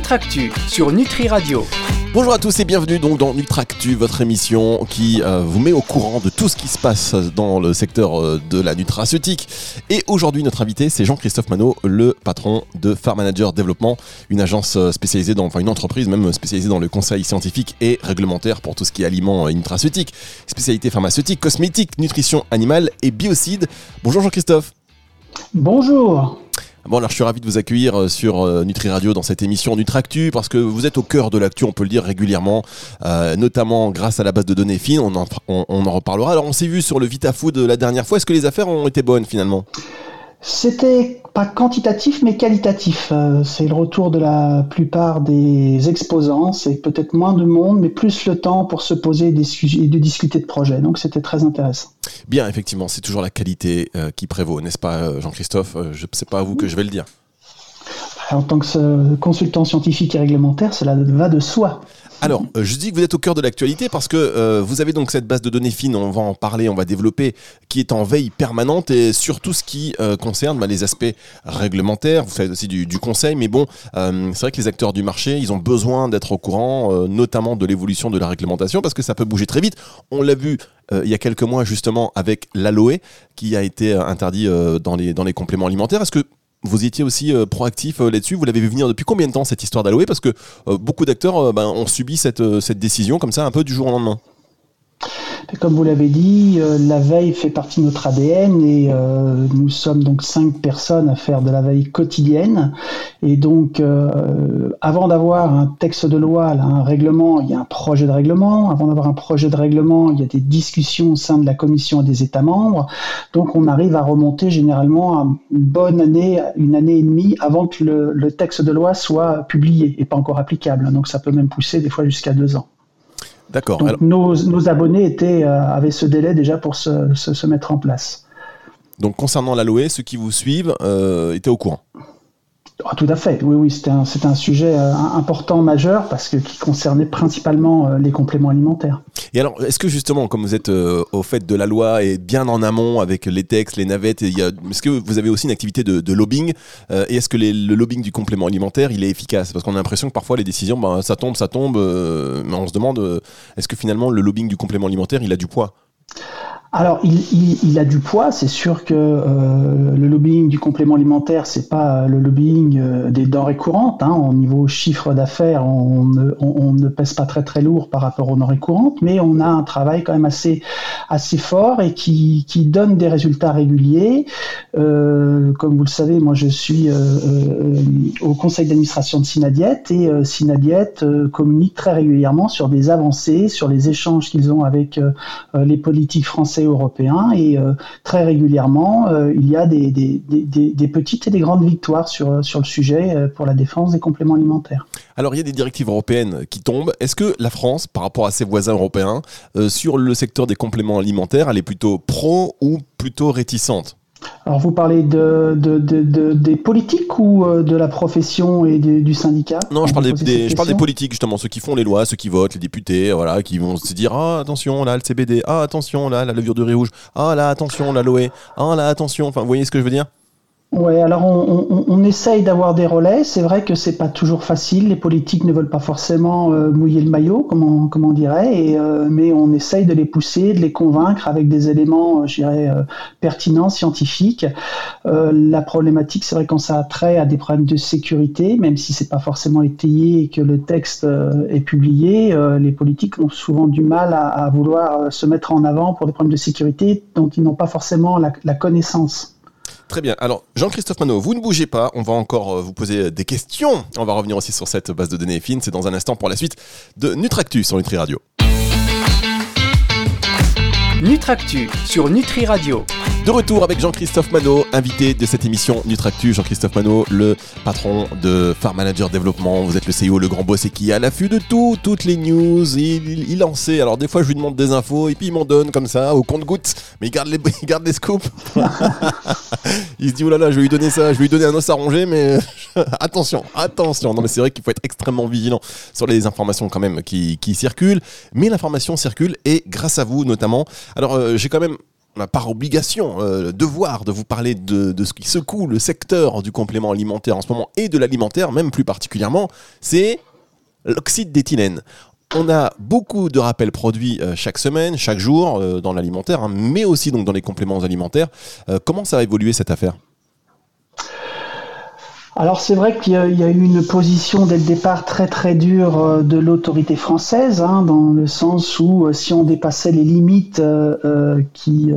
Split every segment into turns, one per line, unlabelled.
Nutractu sur Nutri Radio.
Bonjour à tous et bienvenue donc dans Nutractu, votre émission qui euh, vous met au courant de tout ce qui se passe dans le secteur euh, de la nutraceutique. Et aujourd'hui, notre invité, c'est Jean-Christophe Manot, le patron de Farm Manager Développement, une agence euh, spécialisée dans, enfin une entreprise même spécialisée dans le conseil scientifique et réglementaire pour tout ce qui est aliments et nutraceutique, spécialité pharmaceutique, cosmétique, nutrition animale et biocide. Bonjour Jean-Christophe.
Bonjour.
Bon, alors je suis ravi de vous accueillir euh, sur euh, Nutri Radio dans cette émission Nutractu parce que vous êtes au cœur de l'actu, on peut le dire régulièrement, euh, notamment grâce à la base de données fines. On en, on en reparlera. Alors, on s'est vu sur le VitaFood la dernière fois. Est-ce que les affaires ont été bonnes finalement?
C'était pas quantitatif mais qualitatif. Euh, c'est le retour de la plupart des exposants. C'est peut-être moins de monde, mais plus le temps pour se poser et de discuter de projets. Donc c'était très intéressant.
Bien, effectivement, c'est toujours la qualité euh, qui prévaut, n'est-ce pas, euh, Jean-Christophe? Je sais pas à vous que je vais le dire.
En tant que consultant scientifique et réglementaire, cela va de soi.
Alors, euh, je dis que vous êtes au cœur de l'actualité parce que euh, vous avez donc cette base de données fine, on va en parler, on va développer, qui est en veille permanente et sur tout ce qui euh, concerne bah, les aspects réglementaires. Vous faites aussi du, conseil, mais bon, c'est vrai que les acteurs du marché, ils ont besoin d'être au courant, notamment de l'évolution de la réglementation, parce que ça peut bouger très vite. On l'a vu il y a quelques mois justement avec l'aloe qui a été interdit dans, les, dans les compléments alimentaires. Est-ce que vous étiez aussi euh, proactif euh, là-dessus. Vous l'avez vu venir depuis combien de temps cette histoire d'Aloe Parce que euh, beaucoup d'acteurs ben, ont subi cette décision comme ça un peu du jour au lendemain.
Comme vous l'avez dit, euh, la veille fait partie de notre ADN et euh, nous sommes donc cinq personnes à faire de la veille quotidienne. Et donc, euh, avant d'avoir un texte de loi, un règlement, il y a un projet de règlement. Avant d'avoir un projet de règlement, il y a des discussions au sein de la commission et des États membres. Donc, on arrive à remonter généralement à une bonne année, une année et demie avant que le texte de loi soit publié et pas encore applicable. Donc, ça peut même pousser des fois jusqu'à deux ans.
D'accord.
Donc
Alors,
nos, nos abonnés étaient, euh, avaient ce délai déjà pour se, se, se mettre en place.
donc concernant l'aloe, ceux qui vous suivent euh, étaient au courant.
Ah, tout à fait, oui, oui, c'était un, un sujet euh, important, majeur, parce que qui concernait principalement euh, les compléments alimentaires.
Et alors, est-ce que justement, comme vous êtes euh, au fait de la loi et bien en amont avec les textes, les navettes, est-ce que vous avez aussi une activité de, lobbying Et est-ce que le lobbying du complément alimentaire, il est efficace? Parce qu'on a l'impression que parfois les décisions, ben, ça tombe, ça tombe, mais on se demande, est-ce que finalement le lobbying du complément alimentaire, il a du poids?
Alors, il, a du poids. C'est sûr que euh, le lobbying du complément alimentaire, c'est pas le lobbying euh, des denrées courantes. Hein. Au niveau chiffre d'affaires, on ne, pèse pas très très lourd par rapport aux denrées courantes, mais on a un travail quand même assez fort et qui, donne des résultats réguliers. Euh, comme vous le savez, moi je suis euh, euh, au conseil d'administration de Synadiet et euh, Synadiet euh, communique très régulièrement sur des avancées, sur les échanges qu'ils ont avec euh, euh, les politiques français et euh, très régulièrement euh, il y a des, petites et des grandes victoires sur, sur le sujet euh, pour la défense des compléments alimentaires.
Alors, il y a des directives européennes qui tombent. Est-ce que la France, par rapport à ses voisins européens, euh, sur le secteur des compléments alimentaires, elle est plutôt pro ou plutôt réticente?
Alors vous parlez de, de, de, de- des politiques ou euh, de la profession et du, syndicat?
Non, je parle des, je parle politiques justement, ceux qui font les lois, ceux qui votent, les députés, voilà, qui vont se dire ah attention là le CBD, ah attention là la levure de riz rouge, ah là attention l'aloe, ah là attention, enfin vous voyez ce que je veux dire?
Ouais, alors on, on, essaye d'avoir des relais. C'est vrai que c'est pas toujours facile. Les politiques ne veulent pas forcément euh, mouiller le maillot, comme on, comme on dirait, et, euh, mais on essaye de les pousser, de les convaincre avec des éléments, euh, je dirais, pertinents, scientifiques. La problématique, c'est vrai quand ça a trait à des problèmes de sécurité, même si c'est pas forcément étayé et que le texte est publié, les politiques ont souvent du mal à, vouloir se mettre en avant pour des problèmes de sécurité dont ils n'ont pas forcément la connaissance.
Très bien. Alors Jean-Christophe Manot, vous ne bougez pas, on va encore euh, vous poser des questions. On va revenir aussi sur cette base de données fine. C'est dans un instant pour la suite de Nutractus sur Nutri Radio.
Nutractu sur Nutri Radio.
De retour avec Jean-Christophe Manot, invité de cette émission Nutractu. Jean-Christophe Manot, le patron de Farm Manager Développement. Vous êtes le CEO, le grand boss et qui est à l'affût de tout, toutes les news. Il, il, il en sait. Alors des fois, je lui demande des infos et puis il m'en donne comme ça au compte-gouttes. Mais il garde les, il garde les scoops. il se dit, oh là là, je vais lui donner ça, je vais lui donner un os à ronger, mais attention, attention. Non, mais c'est vrai qu'il faut être extrêmement vigilant sur les informations quand même qui, qui circulent. Mais l'information circule et grâce à vous notamment. Alors, euh, j'ai quand même par obligation, euh, devoir de vous parler de, ce qui secoue le secteur du complément alimentaire en ce moment et de l'alimentaire, même plus particulièrement, c'est l'oxyde d'éthylène. On a beaucoup de rappels produits euh, chaque semaine, chaque jour euh, dans l'alimentaire, hein, mais aussi donc dans les compléments alimentaires. Euh, comment ça a évolué cette affaire?
Alors c'est vrai qu'il y, a eu une position dès le départ très très dure euh, de l'autorité française, hein, dans le sens où euh, si on dépassait les limites euh, qui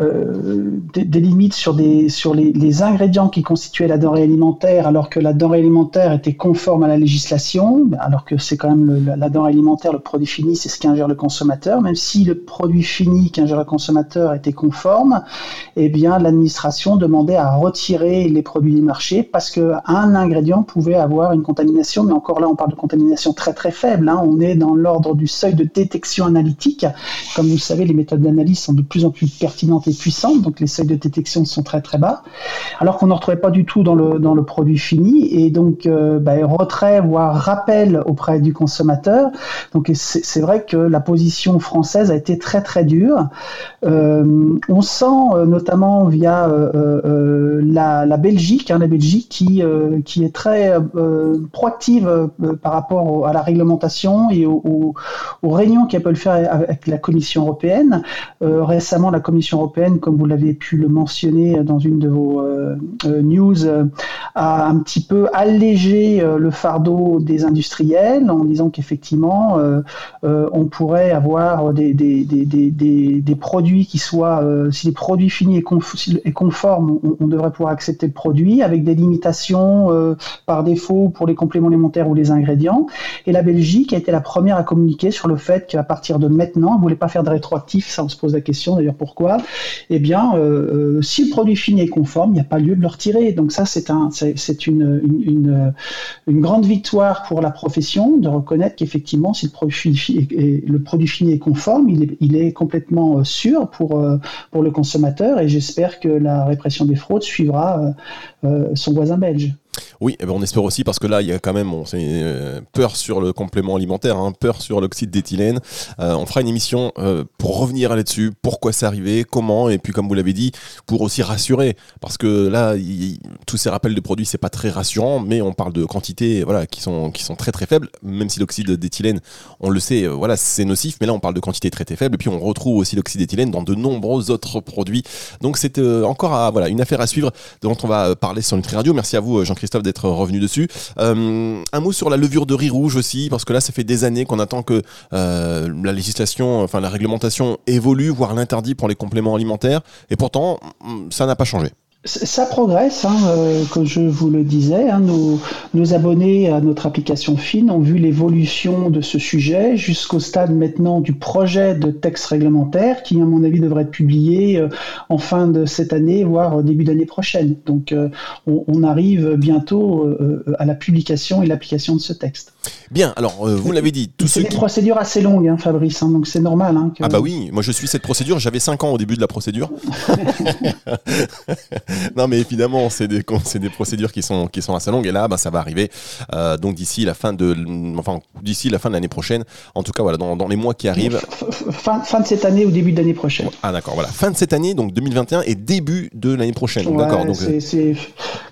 des, limites sur les, ingrédients qui constituaient la denrée alimentaire, alors que la denrée alimentaire était conforme à la législation, alors que c'est quand même la denrée alimentaire, le produit fini, c'est ce qu'ingère le consommateur, même si le produit fini qu'ingère le consommateur était conforme, eh bien l'administration demandait à retirer les produits marché parce qu'un ingrédient pouvait avoir une contamination, mais encore là, on parle de contamination très très faible. Hein. On est dans l'ordre du seuil de détection analytique. Comme vous le savez, les méthodes d'analyse sont de plus en plus pertinentes et puissantes, donc les seuils de détection sont très très bas, alors qu'on n'en retrouvait pas du tout dans le, dans le produit fini. Et donc, euh, bah, retrait, voire rappel auprès du consommateur. Donc, c'est vrai que la position française a été très très dure. Euh, on sent euh, notamment via la, Belgique, hein, la Belgique qui, qui est très proactive par rapport à la réglementation et aux, réunions qu'elle peut le faire avec la Commission européenne. récemment, la Commission européenne, comme vous l'avez pu le mentionner dans une de vos news, a un petit peu allégé le fardeau des industriels en disant qu'effectivement, on pourrait avoir des, produits qui soient, si les produits finis est, conforme, on, on devrait pouvoir accepter le produit avec des limitation euh, par défaut pour les compléments alimentaires ou les ingrédients. Et la Belgique a été la première à communiquer sur le fait qu'à partir de maintenant, elle ne voulait pas faire de rétroactif, ça on se pose la question d'ailleurs pourquoi? Eh bien, euh, euh, si le produit fini est conforme, il n'y a pas lieu de le retirer. Donc ça, c'est un, une, grande victoire pour la profession de reconnaître qu'effectivement, si le produit, fini est conforme, il est, complètement sûr pour, pour le consommateur et j'espère que la répression des fraudes suivra son voisin belge.
Oui, eh ben on espère aussi parce que là, il y a quand même on, euh, peur sur le complément alimentaire, hein, peur sur l'oxyde d'éthylène. Euh, on fera une émission euh, pour revenir là-dessus, pourquoi c'est arrivé, comment, et puis comme vous l'avez dit, pour aussi rassurer, parce que là, tous ces rappels de produits, c'est pas très rassurant, mais on parle de quantités, voilà, qui sont qui sont très très faibles, même si l'oxyde d'éthylène, on le sait, voilà, c'est nocif, mais là, on parle de quantités très très faibles, et puis on retrouve aussi l'oxyde d'éthylène dans de nombreux autres produits. Donc c'est encore voilà une affaire à suivre dont on va parler sur Nutri Radio. Merci à vous, Jean-Christophe d'être revenu dessus. Euh, un mot sur la levure de riz rouge aussi, parce que là, ça fait des années qu'on attend que euh, la législation, enfin la réglementation évolue, voire l'interdit pour les compléments alimentaires, et pourtant, ça n'a pas changé.
Ça progresse, hein, euh, comme je vous le disais. Hein, nos, nos, abonnés à notre application FIN ont vu l'évolution de ce sujet jusqu'au stade maintenant du projet de texte réglementaire qui, à mon avis, devrait être publié euh, en fin de cette année, voire au début d'année prochaine. Donc, euh, on, on, arrive bientôt à la publication et l'application de ce texte.
Bien, alors vous l'avez dit.
C'est une procédure assez longue, hein, Fabrice, hein, donc c'est normal.
Ah bah oui, moi je suis cette procédure, j'avais 5 ans au début de la procédure. non, mais évidemment, c'est des, des procédures qui sont, qui sont assez longues. Et là, ben, ça va arriver. Euh, donc d'ici la fin de, enfin, d'ici la fin de l'année prochaine. En tout cas, voilà, dans, dans les mois qui arrivent.
Fin, fin de cette année ou début de l'année prochaine.
Ah d'accord, voilà, fin de cette année, donc 2021 et début de l'année prochaine. d'accord. Donc
c'est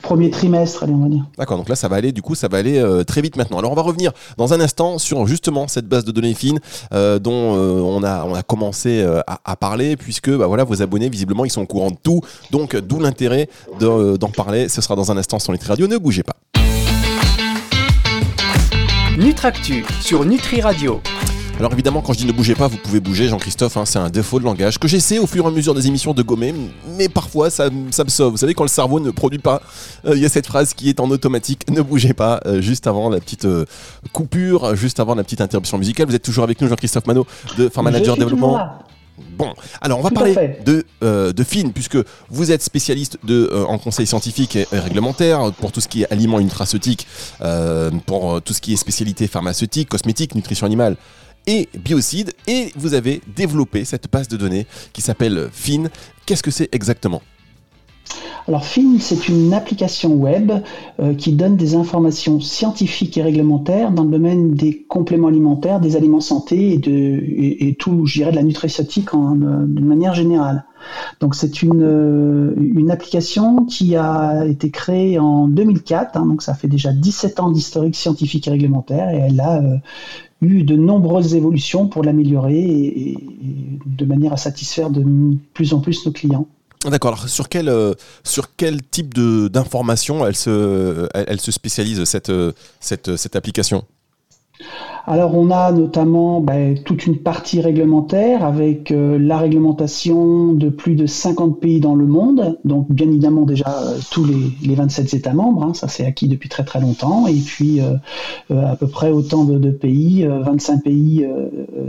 premier trimestre, allez, on va dire.
D'accord. Donc là, ça va aller. Du coup, ça va aller euh, très vite maintenant. Alors, on va revenir dans un instant sur justement cette base de données fines dont on a, on a commencé à, à, parler, puisque bah, voilà, vos abonnés visiblement ils sont au courant de tout. Donc, d'où l'intérêt d'en parler. Ce sera dans un instant sur Nutri Radio. Ne bougez pas.
Nutractu sur Nutri Radio.
Alors évidemment, quand je dis ne bougez pas, vous pouvez bouger, Jean-Christophe, hein, c'est un défaut de langage que j'essaie au fur et à mesure des émissions de gommer, mais parfois ça, ça me sauve. Vous savez, quand le cerveau ne produit pas, euh, il y a cette phrase qui est en automatique, ne bougez pas, euh, juste avant la petite euh, coupure, juste avant la petite interruption musicale. Vous êtes toujours avec nous, Jean-Christophe Manot, de Farm Manager Développement. Bon, alors on va parler de, euh, de FIN, puisque vous êtes spécialiste de, euh, en conseil scientifique et, réglementaire pour tout ce qui est aliments nutraceutiques, euh, pour tout ce qui est spécialité pharmaceutique, cosmétique, nutrition animale et biocide, et vous avez développé cette base de données qui s'appelle FIN. Qu'est-ce que c'est exactement?
Alors FIN, c'est une application web euh, qui donne des informations scientifiques et réglementaires dans le domaine des compléments alimentaires, des aliments santé et, de, et, tout, je dirais, de la nutraceutique euh, de manière générale. Donc c'est une, euh, une application qui a été créée en 2004, hein, donc ça fait déjà 17 ans d'historique scientifique et réglementaire, et elle a eu de nombreuses évolutions pour l'améliorer et, de manière à satisfaire de plus en plus nos clients.
D'accord. Alors sur quel euh, sur quel type de d'informations elle se elle, se spécialise cette cette cette application?
Alors on a notamment ben, toute une partie réglementaire avec euh, la réglementation de plus de 50 pays dans le monde, donc bien évidemment déjà euh, tous les, 27 États membres, hein, ça c'est acquis depuis très très longtemps, et puis euh, à peu près autant de, pays, 25 pays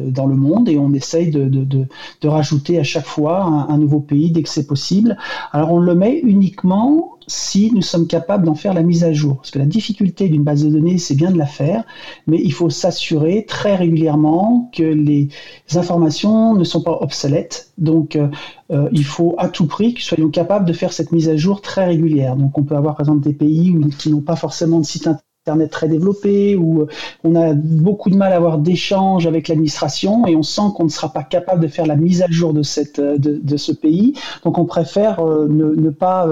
dans le monde, et on essaye de, rajouter à chaque fois un nouveau pays dès que c'est possible. Alors on le met uniquement si nous sommes capables d'en faire la mise à jour. Parce que la difficulté d'une base de données, c'est bien de la faire, mais il faut s'assurer très régulièrement que les informations ne sont pas obsolètes. Donc, euh, euh, il faut à tout prix que soyons capables de faire cette mise à jour très régulière. Donc, on peut avoir par exemple des pays qui n'ont pas forcément de site internet Très développé, où euh, on a beaucoup de mal à avoir d'échanges avec l'administration et on sent qu'on ne sera pas capable de faire la mise à jour de, cette, euh, de, ce pays. Donc on préfère euh, ne, pas,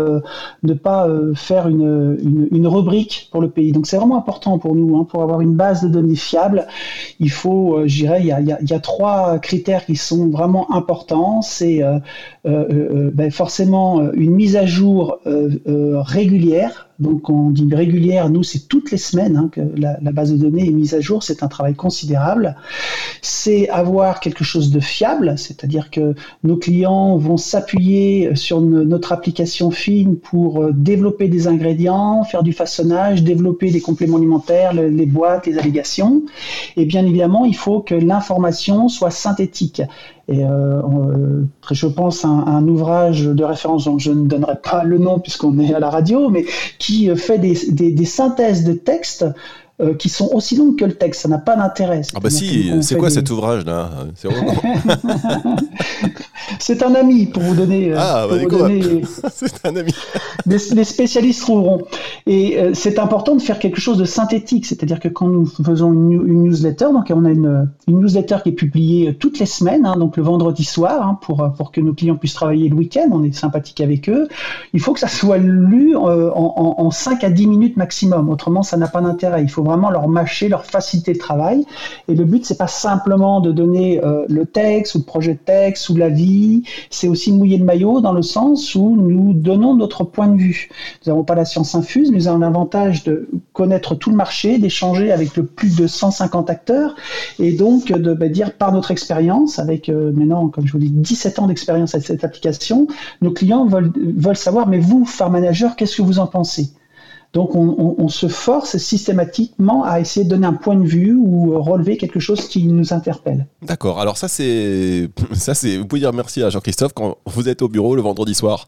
ne pas faire une, une, rubrique pour le pays. Donc c'est vraiment important pour nous, hein, pour avoir une base de données fiable. Il faut, je dirais, il y, a, il y a, trois critères qui sont vraiment importants. C'est ben forcément une mise à jour régulière donc on dit régulière, nous c'est toutes les semaines hein, que la, base de données est mise à jour, c'est un travail considérable. C'est avoir quelque chose de fiable, c'est-à-dire que nos clients vont s'appuyer sur notre application fine pour euh, développer des ingrédients, faire du façonnage, développer des compléments alimentaires, les boîtes, les allégations. Et bien évidemment, il faut que l'information soit synthétique. Et euh, euh, je pense à un, ouvrage de référence dont je ne donnerai pas le nom puisqu'on est à la radio, mais qui fait des, des, des synthèses de textes euh, qui sont aussi longues que le texte. Ça n'a pas d'intérêt.
Ah bah si, c'est quoi cet ouvrage-là
C'est un ami pour vous donner.
Euh, ah bah c'est un ami.
les, spécialistes trouveront. Et euh, c'est important de faire quelque chose de synthétique, c'est-à-dire que quand nous faisons une, newsletter, donc on a une, une, newsletter qui est publiée toutes les semaines, hein, donc le vendredi soir, hein, pour, pour que nos clients puissent travailler le week-end, on est sympathique avec eux. Il faut que ça soit lu en, en, en 5 à 10 minutes maximum, autrement ça n'a pas d'intérêt. Il faut vraiment leur mâcher, leur faciliter le travail. Et le but, c'est pas simplement de donner euh, le texte ou le projet de texte ou l'avis, c'est aussi mouiller le maillot dans le sens où nous donnons notre point de vue. Nous n'avons pas la science infuse, nous avons l'avantage de connaître tout le marché, d'échanger avec le plus de 150 acteurs et donc de bah, dire par notre expérience, avec euh, maintenant, comme je vous dis, 17 ans d'expérience avec cette application, nos clients veulent, veulent savoir, mais vous, Farm Manager, qu'est-ce que vous en pensez? Donc on, se force systématiquement à essayer de donner un point de vue ou relever quelque chose qui nous interpelle.
D'accord. Alors ça c'est ça c'est vous pouvez dire merci à Jean-Christophe quand vous êtes au bureau le vendredi soir.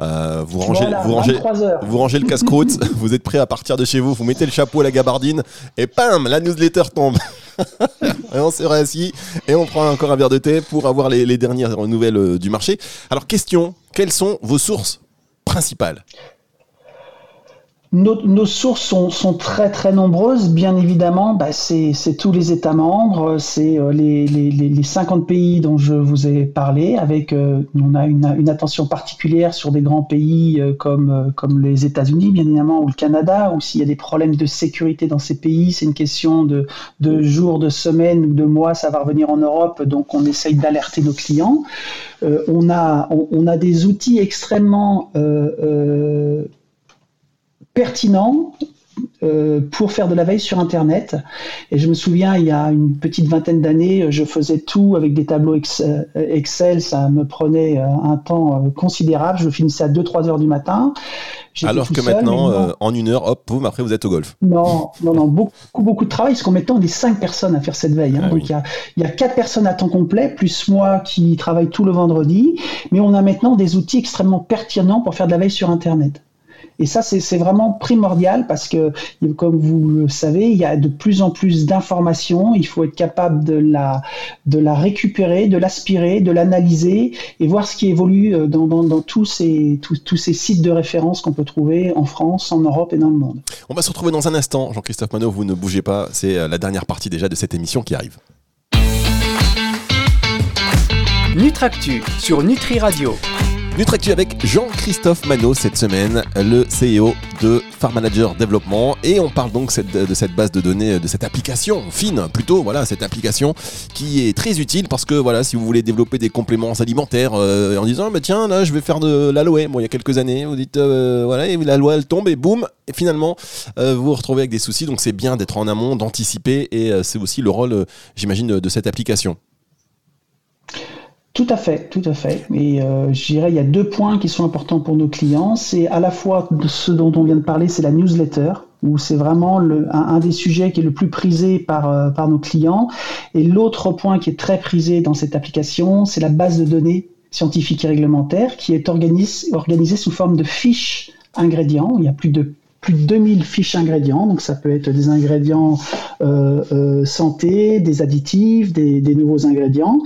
Euh, vous, rangez, vous, rangez, vous rangez le casse-croûte, vous êtes prêt à partir de chez vous, vous mettez le chapeau, la gabardine, et pam, la newsletter tombe. et on se réassit et on prend encore un verre de thé pour avoir les, les dernières nouvelles euh, du marché. Alors question, quelles sont vos sources principales?
Nos, sources sont, très très nombreuses, bien évidemment. Bah, c'est tous les États membres, c'est euh, les, les, 50 pays dont je vous ai parlé. Avec, euh, on a une, attention particulière sur des grands pays euh, comme, les États-Unis, bien évidemment, ou le Canada, ou s'il y a des problèmes de sécurité dans ces pays, c'est une question de, jours, de semaines ou de mois, ça va revenir en Europe. Donc on essaye d'alerter nos clients. on, a des outils extrêmement pertinent euh, pour faire de la veille sur Internet. Et je me souviens, il y a une petite vingtaine d'années, je faisais tout avec des tableaux euh, Excel. Ça me prenait euh, un temps considérable. Je finissais à 2-3 heures du matin.
Alors que maintenant, en une heure, hop, boum, après vous êtes au golf.
Non, non, non, beaucoup, beaucoup de travail, parce qu'on maintenant on est 5 personnes à faire cette veille. Hein. Ah Donc il y, y a 4 personnes à temps complet, plus moi qui travaille tout le vendredi. Mais on a maintenant des outils extrêmement pertinents pour faire de la veille sur Internet. Et ça, c'est vraiment primordial parce que, comme vous le savez, il y a de plus en plus d'informations. Il faut être capable de la, de la récupérer, de l'aspirer, de l'analyser et voir ce qui évolue euh, dans, dans, tous, ces, tous, tous, ces sites de référence qu'on peut trouver en France, en Europe et dans le monde.
On va se retrouver dans un instant. Jean-Christophe Manot, vous ne bougez pas. C'est euh, la dernière partie déjà de cette émission qui arrive.
Nutractu sur Nutri Radio.
Nutractu avec Jean-Christophe Manot cette semaine, le CEO de Farm Manager Développement. Et on parle donc de cette base de données, de cette application fine, plutôt, voilà, cette application qui est très utile parce que, voilà, si vous voulez développer des compléments alimentaires euh, en disant, bah, tiens, là, je vais faire de l'aloe. Bon, il y a quelques années, vous dites, euh, voilà, et la loi, elle tombe et boum, et finalement, euh, vous vous retrouvez avec des soucis. Donc, c'est bien d'être en amont, d'anticiper et c'est aussi le rôle, j'imagine, de cette application.
Tout à fait, tout à fait. Et euh, je dirais, il y a deux points qui sont importants pour nos clients. C'est à la fois ce dont on vient de parler, c'est la newsletter, où c'est vraiment un, des sujets qui est le plus prisé par, euh, par nos clients. Et l'autre point qui est très prisé dans cette application, c'est la base de données scientifiques et réglementaires qui est organisée sous forme de fiches ingrédients. Il y a plus de plus de 2000 fiches ingrédients. Donc ça peut être des ingrédients euh, euh, santé, des additifs, des, des, nouveaux ingrédients.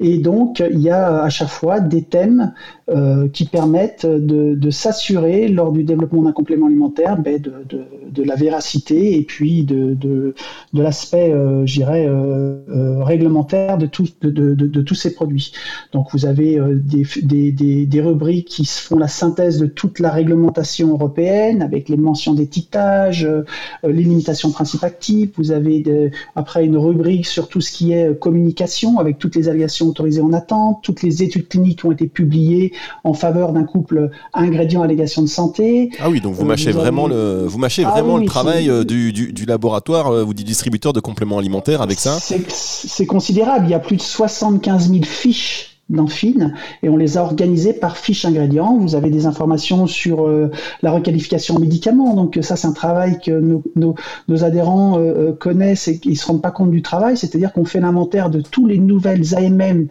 Et donc il y a à chaque fois des thèmes euh, qui permettent de, de s'assurer lors du développement d'un complément alimentaire ben, de, de, de, la véracité et puis de, l'aspect, euh, j'irais, euh, euh, réglementaire de, tout, de, tous ces produits. Donc vous avez des, des, des, des rubriques qui font la synthèse de toute la réglementation européenne avec les mentions d'étiquetage, euh, les limitations principes actifs. Vous avez après une rubrique sur tout ce qui est euh, communication avec toutes les allégations autorisées en attente, toutes les études cliniques qui ont été publiées en faveur d'un couple ingrédient-allégation de santé.
Ah oui, donc vous euh, mâchez vraiment le, vous mâchez ah vraiment le travail du, du, laboratoire ou du distributeur de compléments alimentaires avec ça
C'est considérable. Il y a plus de 75 000 fiches d'Enfine et on les a organisés par fiche ingrédients. Vous avez des informations sur euh, la requalification en médicaments. Donc ça, c'est un travail que nos, nos, nos adhérents euh, euh, connaissent et ils se rendent pas compte du travail. C'est-à-dire qu'on fait l'inventaire de tous les nouvelles AMM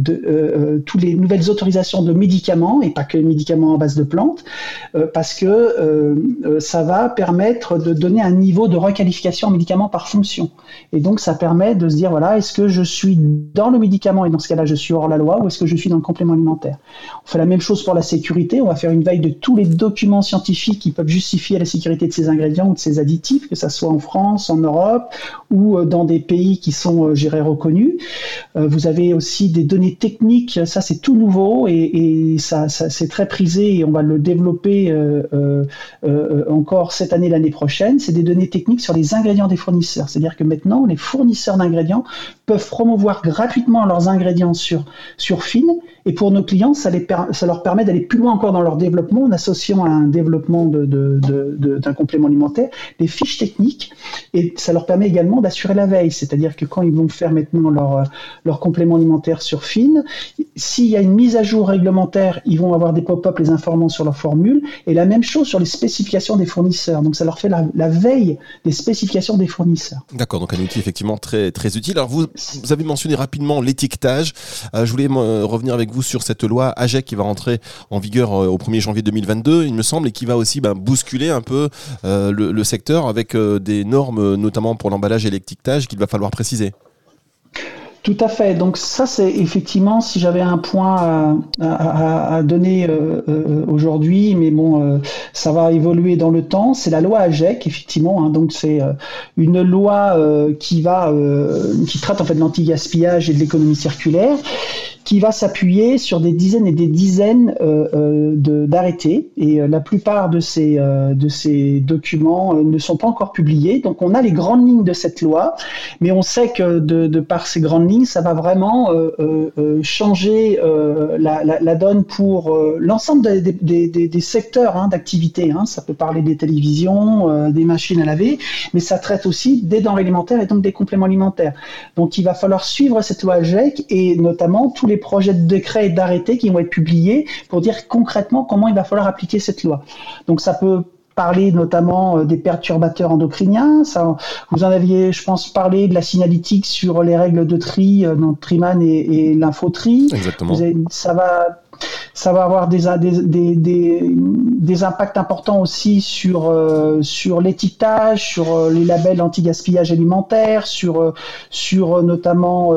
de euh, euh, toutes les nouvelles autorisations de médicaments et pas que les médicaments en base de plantes, euh, parce que ça va permettre de donner un niveau de requalification en médicament par fonction. Et donc ça permet de se dire voilà, est-ce que je suis dans le médicament et dans ce cas-là je suis hors la loi ou est-ce que je suis dans le complément alimentaire? On fait la même chose pour la sécurité, on va faire une veille de tous les documents scientifiques qui peuvent justifier la sécurité de ces ingrédients ou de ces additifs, que ça soit en France, en Europe ou dans des pays qui sont, j'irais, reconnus. vous avez aussi des données techniques, ça c'est tout nouveau et, ça, c'est très prisé et on va le développer euh, euh, euh, encore cette année, l'année prochaine. C'est des données techniques sur les ingrédients des fournisseurs. C'est-à-dire que maintenant, les fournisseurs d'ingrédients peuvent promouvoir gratuitement leurs ingrédients sur, sur Fine et pour nos clients, ça, les ça leur permet d'aller plus loin encore dans leur développement en associant à un développement d'un de, de, complément alimentaire des fiches techniques et ça leur permet également d'assurer la veille. C'est-à-dire que quand ils vont faire maintenant leur, leur complément alimentaire sur Fine, s'il y a une mise à jour réglementaire, ils vont avoir des pop-up les informant sur leur formule. Et la même chose sur les spécifications des fournisseurs. Donc ça leur fait la, veille des spécifications des fournisseurs.
D'accord, donc un outil effectivement très, très utile. Alors vous, avez mentionné rapidement l'étiquetage. Euh, je voulais revenir avec vous sur cette loi AGEC qui va rentrer en vigueur euh, au 1er janvier 2022, il me semble, et qui va aussi ben, bousculer un peu euh, le, secteur avec des normes, notamment pour l'emballage et l'étiquetage, qu'il va falloir préciser.
Tout à fait. Donc ça, c'est effectivement, si j'avais un point à, donner euh, euh, aujourd'hui, mais bon, euh, ça va évoluer dans le temps, c'est la loi AGEC, effectivement. Hein. donc c'est une loi qui va, qui traite en fait de l'anti-gaspillage et de l'économie circulaire qui va s'appuyer sur des dizaines et des dizaines euh, euh d'arrêtés. Et euh, la plupart de ces, de ces documents ne sont pas encore publiés. Donc on a les grandes lignes de cette loi, mais on sait que de, par ces grandes lignes, ça va vraiment changer la, la, donne pour l'ensemble des, des, des, des, secteurs hein, d'activité. Hein. Ça peut parler des télévisions, des machines à laver, mais ça traite aussi des denrées alimentaires et donc des compléments alimentaires. Donc il va falloir suivre cette loi GEC et notamment tous les projets de décret et d'arrêtés qui vont être publiés pour dire concrètement comment il va falloir appliquer cette loi. Donc ça peut parlé notamment des perturbateurs endocriniens. Ça, vous en aviez, je pense, parlé de la signalétique sur les règles de tri, donc Triman et, et l'infotri.
Exactement.
ça va ça va avoir des, des, des, des, impacts importants aussi sur, euh, sur l'étiquetage, sur euh, les labels anti-gaspillage alimentaire, sur, euh, sur notamment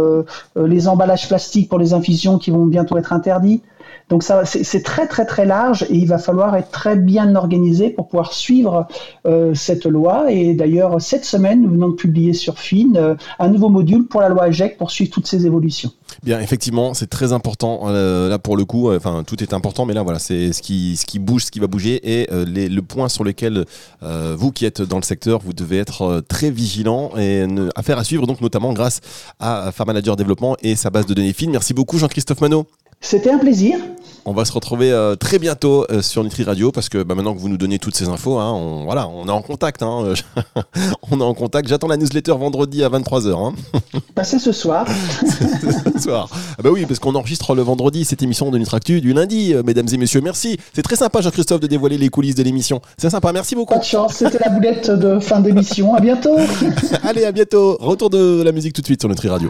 les emballages plastiques pour les infusions qui vont bientôt être interdits. Donc ça, c'est très très très large et il va falloir être très bien organisé pour pouvoir suivre euh, cette loi. Et d'ailleurs, cette semaine, nous venons de publier sur FIN euh, un nouveau module pour la loi AGEC pour suivre toutes ces évolutions.
Bien, effectivement, c'est très important. Euh, là, pour le coup, enfin, tout est important, mais là, voilà, c'est ce qui, ce qui bouge, ce qui va bouger. Et le point sur lequel vous qui êtes dans le secteur, vous devez être très vigilant et affaire à suivre, donc notamment grâce à Farm Manager Développement et sa base de données FIN. Merci beaucoup, Jean-Christophe Manot.
C'était un plaisir.
On va se retrouver euh, très bientôt euh, sur Nutri Radio parce que bah, maintenant que vous nous donnez toutes ces infos, hein, on, voilà, on est en contact. Hein, on est en contact. J'attends la newsletter vendredi à 23h. Hein.
Ce soir.
ce soir. Ah bah oui, parce qu'on enregistre le vendredi cette émission de Nutractu du lundi, euh, mesdames et messieurs. Merci. C'est très sympa, Jean-Christophe, de dévoiler les coulisses de l'émission. C'est sympa. Merci beaucoup.
Pas de chance. C'était la boulette de fin d'émission. À bientôt.
Allez, à bientôt. Retour de la musique tout de suite sur Nutri Radio.